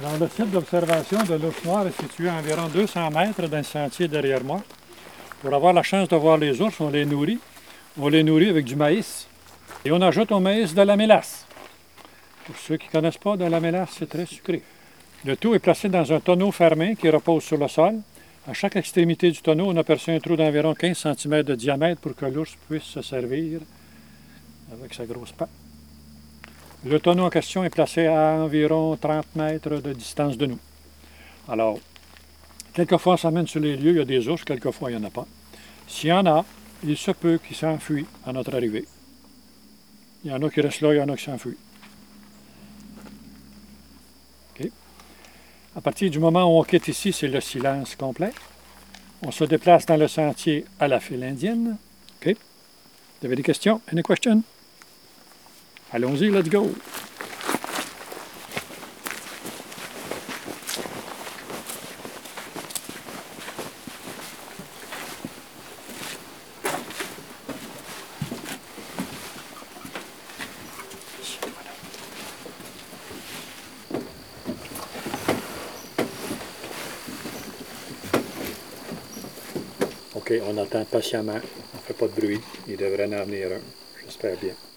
Alors, le site d'observation de l'ours noire est situé à environ 200 mètres d'un sentier derrière moi. Pour avoir la chance de voir les ours, on les nourrit. On les nourrit avec du maïs. Et on ajoute au maïs de la mélasse. Pour ceux qui ne connaissent pas, de la mélasse, c'est très sucré. Le tout est placé dans un tonneau fermé qui repose sur le sol. À chaque extrémité du tonneau, on a percé un trou d'environ 15 cm de diamètre pour que l'ours puisse se servir avec sa grosse patte. Le tonneau en question est placé à environ 30 mètres de distance de nous. Alors, quelquefois, on s'amène sur les lieux, il y a des ours, quelquefois, il n'y en a pas. S'il y en a, il se peut qu'ils s'enfuient à notre arrivée. Il y en a qui restent là, il y en a qui s'enfuient. À partir du moment où on quitte ici, c'est le silence complet. On se déplace dans le sentier à la file indienne. Vous avez des questions? Any questions? Allons-y, let's go! OK, on attend patiemment. On ne fait pas de bruit. Il devrait en venir un. J'espère bien.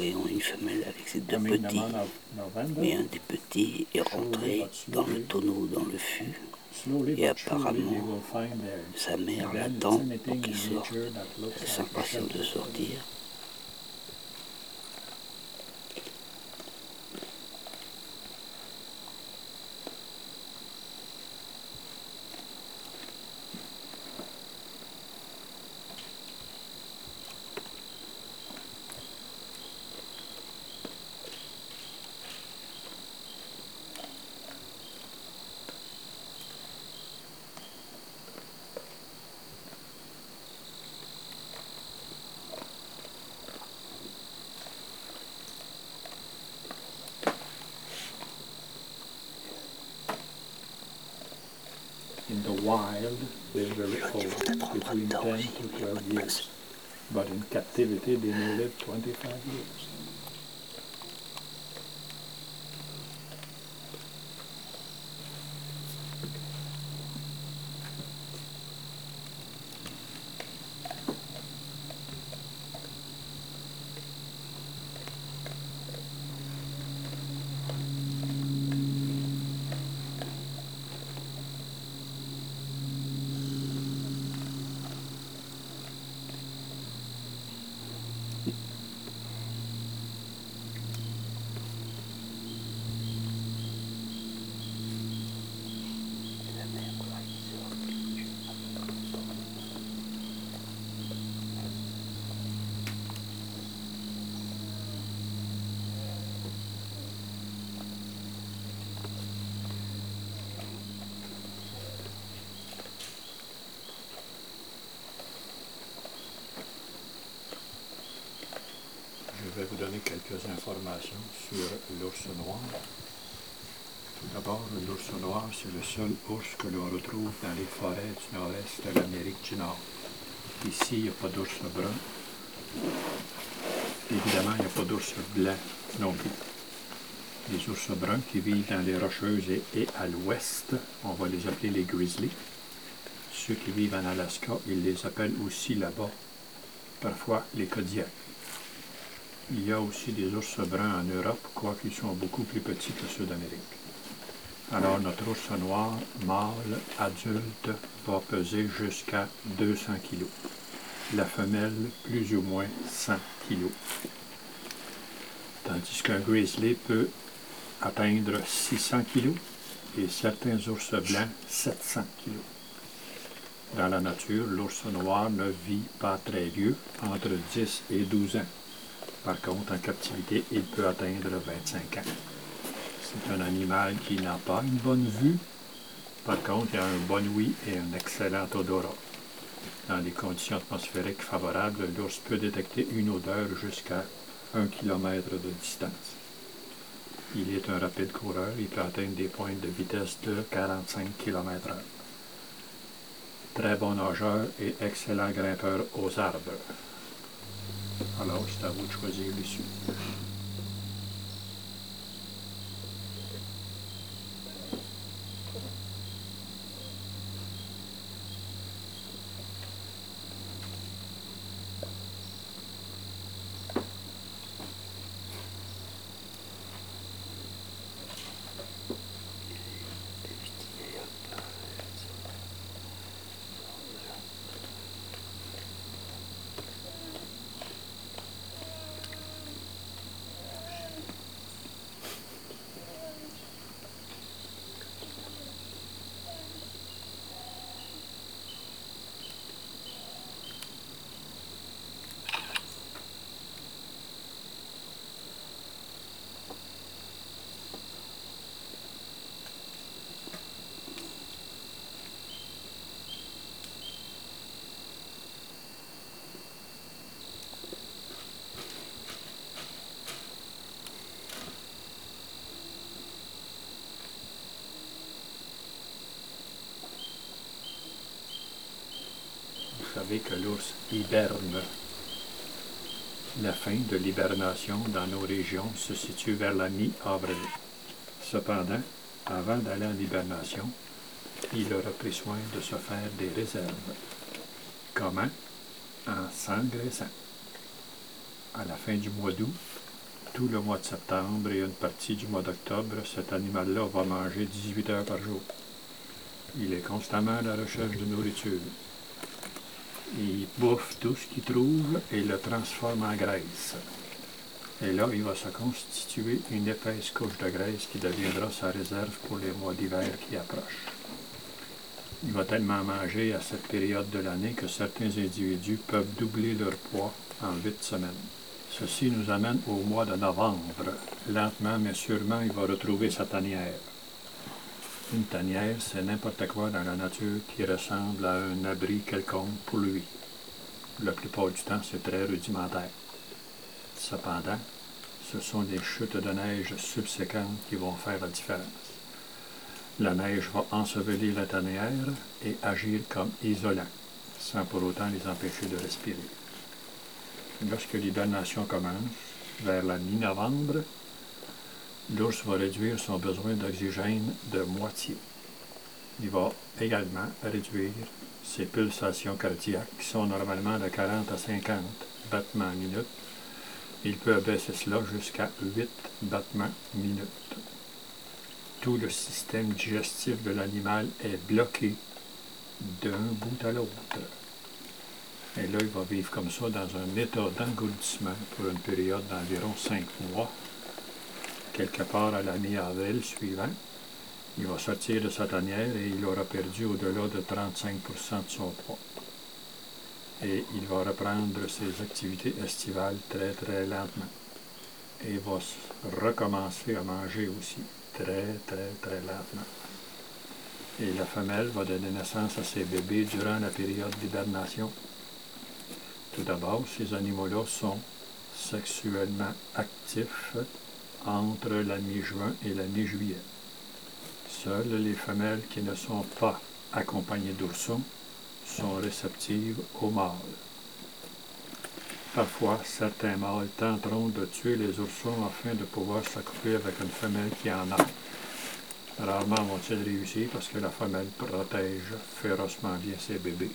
Voyons une femelle avec ses deux petits. Mais un des petits est rentré dans le tonneau, dans le fût. Et apparemment, Sa mère l'attend pour qu'il sorte. Elle de sortir. Wild, they're very old, vont être en between retard 10 aussi, to mais pas 12 de years. place. But in captivity, they may live 25 years. Quelques informations sur l'ours noir. Tout d'abord, l'ours noir, c'est le seul ours que l'on retrouve dans les forêts du nord-est de l'Amérique du Nord. Ici, il n'y a pas d'ours brun. Évidemment, il n'y a pas d'ours blanc non plus. Les ours bruns qui vivent dans les rocheuses et, et à l'ouest, on va les appeler les grizzlies. Ceux qui vivent en Alaska, ils les appellent aussi là-bas, parfois les Kodiaks. Il y a aussi des ours bruns en Europe, quoiqu'ils sont beaucoup plus petits que ceux d'Amérique. Alors notre ours noir mâle adulte va peser jusqu'à 200 kg. La femelle plus ou moins 100 kg. Tandis qu'un grizzly peut atteindre 600 kg et certains ours blancs 700 kg. Dans la nature, l'ours noir ne vit pas très vieux, entre 10 et 12 ans. Par contre, en captivité, il peut atteindre 25 ans. C'est un animal qui n'a pas une bonne vue. Par contre, il a un bon ouïe et un excellent odorat. Dans les conditions atmosphériques favorables, l'ours peut détecter une odeur jusqu'à 1 km de distance. Il est un rapide coureur, il peut atteindre des pointes de vitesse de 45 km/h. Très bon nageur et excellent grimpeur aux arbres. Alors, c'est à vous de que l'ours hiberne. La fin de l'hibernation dans nos régions se situe vers la mi-avril. Cependant, avant d'aller en hibernation, il aura pris soin de se faire des réserves. Comment? En s'engraissant. À la fin du mois d'août, tout le mois de septembre et une partie du mois d'octobre, cet animal-là va manger 18 heures par jour. Il est constamment à la recherche de nourriture. Il bouffe tout ce qu'il trouve et le transforme en graisse. Et là, il va se constituer une épaisse couche de graisse qui deviendra sa réserve pour les mois d'hiver qui approchent. Il va tellement manger à cette période de l'année que certains individus peuvent doubler leur poids en huit semaines. Ceci nous amène au mois de novembre. Lentement mais sûrement, il va retrouver sa tanière. Une tanière, c'est n'importe quoi dans la nature qui ressemble à un abri quelconque pour lui. La plupart du temps, c'est très rudimentaire. Cependant, ce sont les chutes de neige subséquentes qui vont faire la différence. La neige va ensevelir la tanière et agir comme isolant, sans pour autant les empêcher de respirer. Lorsque l'hibernation commence, vers la mi-novembre, l'ours va réduire son besoin d'oxygène de moitié. Il va également réduire ses pulsations cardiaques, qui sont normalement de 40 à 50 battements minute. Il peut abaisser cela jusqu'à 8 battements minute tout le système digestif de l'animal est bloqué d'un bout à l'autre. Et là, il va vivre comme ça dans un état d'engourdissement pour une période d'environ cinq mois, quelque part à la mi-avril suivant. Il va sortir de sa tanière et il aura perdu au-delà de 35% de son poids. Et il va reprendre ses activités estivales très très lentement. Et va recommencer à manger aussi très, très, très lentement. Et la femelle va donner naissance à ses bébés durant la période d'hibernation. Tout d'abord, ces animaux-là sont sexuellement actifs entre la mi-juin et la mi-juillet. Seules les femelles qui ne sont pas accompagnées d'oursons sont réceptives aux mâles. Parfois, certains mâles tenteront de tuer les oursons afin de pouvoir s'accoupler avec une femelle qui en a. Rarement vont-ils réussir parce que la femelle protège férocement bien ses bébés,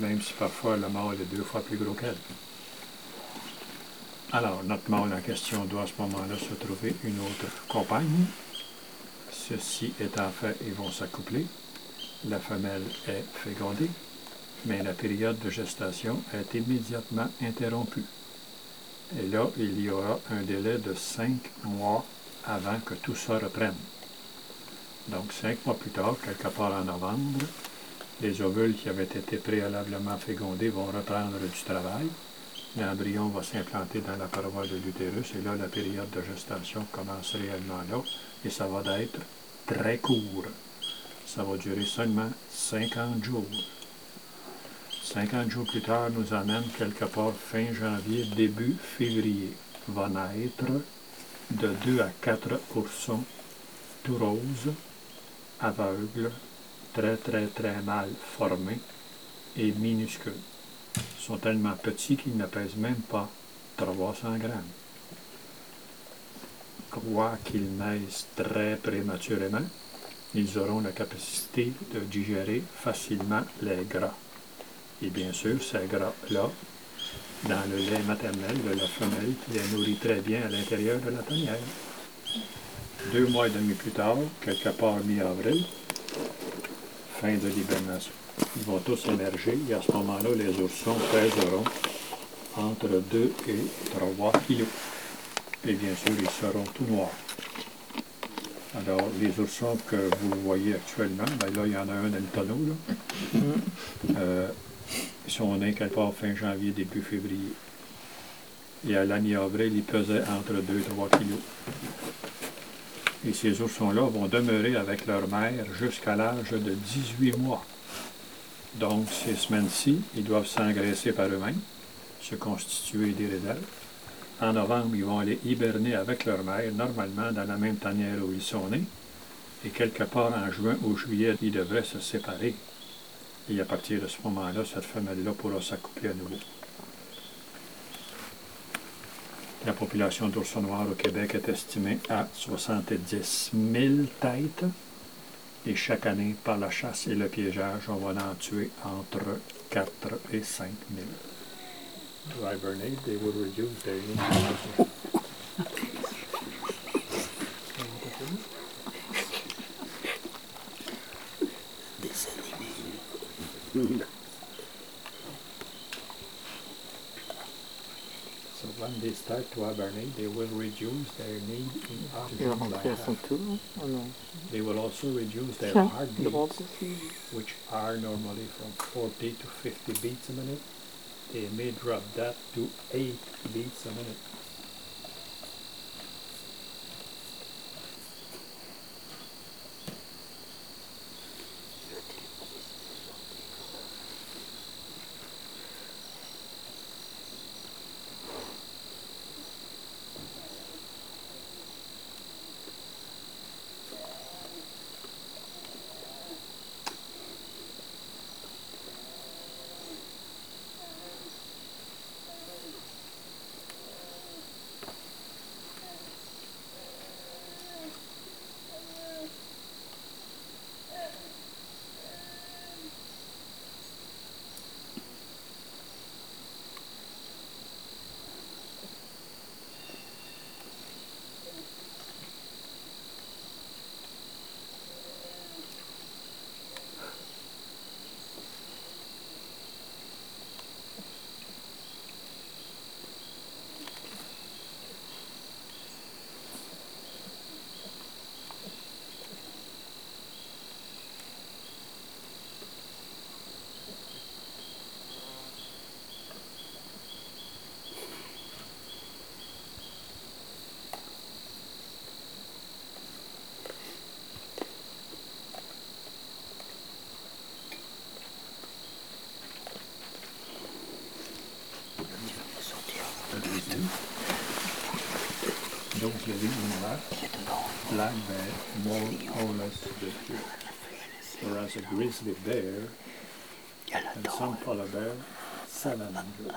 même si parfois le mâle est deux fois plus gros qu'elle. Alors, notre mâle en question doit à ce moment-là se trouver une autre compagne. Ceci étant fait, ils vont s'accoupler. La femelle est fécondée mais la période de gestation est immédiatement interrompue. Et là, il y aura un délai de cinq mois avant que tout ça reprenne. Donc, cinq mois plus tard, quelque part en novembre, les ovules qui avaient été préalablement fécondés vont reprendre du travail. L'embryon va s'implanter dans la paroi de l'utérus et là, la période de gestation commence réellement là et ça va être très court. Ça va durer seulement 50 jours. 50 jours plus tard nous amène quelque part fin janvier, début février. Va naître de 2 à 4 oursons tout roses, aveugles, très très très mal formés et minuscules. Sont tellement petits qu'ils ne pèsent même pas 300 grammes. Croient qu'ils naissent très prématurément, ils auront la capacité de digérer facilement les gras. Et bien sûr, ces gras-là, dans le lait maternel de la femelle qui les nourrit très bien à l'intérieur de la tanière. Deux mois et demi plus tard, quelque part mi-avril, fin de l'hibernation, ils vont tous émerger et à ce moment-là, les oursons pèseront entre 2 et 3 kilos. Et bien sûr, ils seront tout noirs. Alors, les oursons que vous voyez actuellement, ben là, il y en a un dans le tonneau, là. Mm-hmm. Euh, ils sont nés quelque part fin janvier, début février. Et à la mi-avril, ils pesaient entre 2 et 3 kilos. Et ces oursons-là vont demeurer avec leur mère jusqu'à l'âge de 18 mois. Donc, ces semaines-ci, ils doivent s'engraisser par eux-mêmes, se constituer des réserves. En novembre, ils vont aller hiberner avec leur mère, normalement dans la même tanière où ils sont nés. Et quelque part en juin ou juillet, ils devraient se séparer et à partir de ce moment-là, cette femelle-là pourra s'accoupler à nouveau. La population d'oursons noirs au Québec est estimée à 70 000 têtes. Et chaque année, par la chasse et le piégeage, on va en tuer entre 4 et 5 000. To hibernate, they start to hibernate, they will reduce their need in oxygen by rentrer à son half. tour. Oh non. They will also reduce their heartbeats, which are normally from 40 to 50 beats a minute. They may drop that to 8 beats a minute. Grizzly bear and some polar bear, salamander.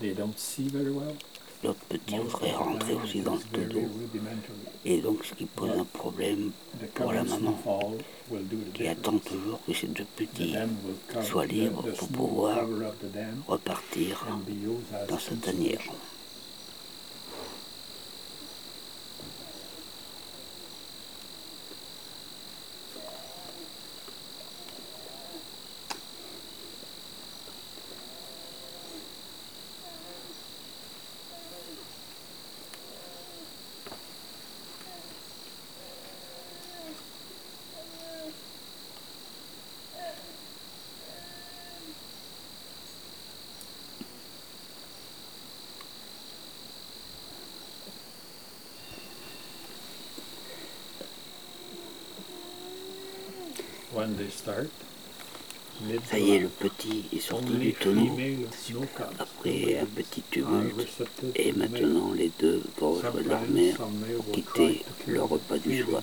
They don't see very well. L'autre petit rentrer time aussi dans le rudimentary. Et donc ce qui pose un problème pour la maman qui attend toujours que ces deux petits soient libres pour pouvoir repartir dans cette tanière. Start, Ça y est, le petit est sorti du tonneau. après un petit are tumulte. Et maintenant, les deux vont rejoindre leur mère pour quitter le repas du soir.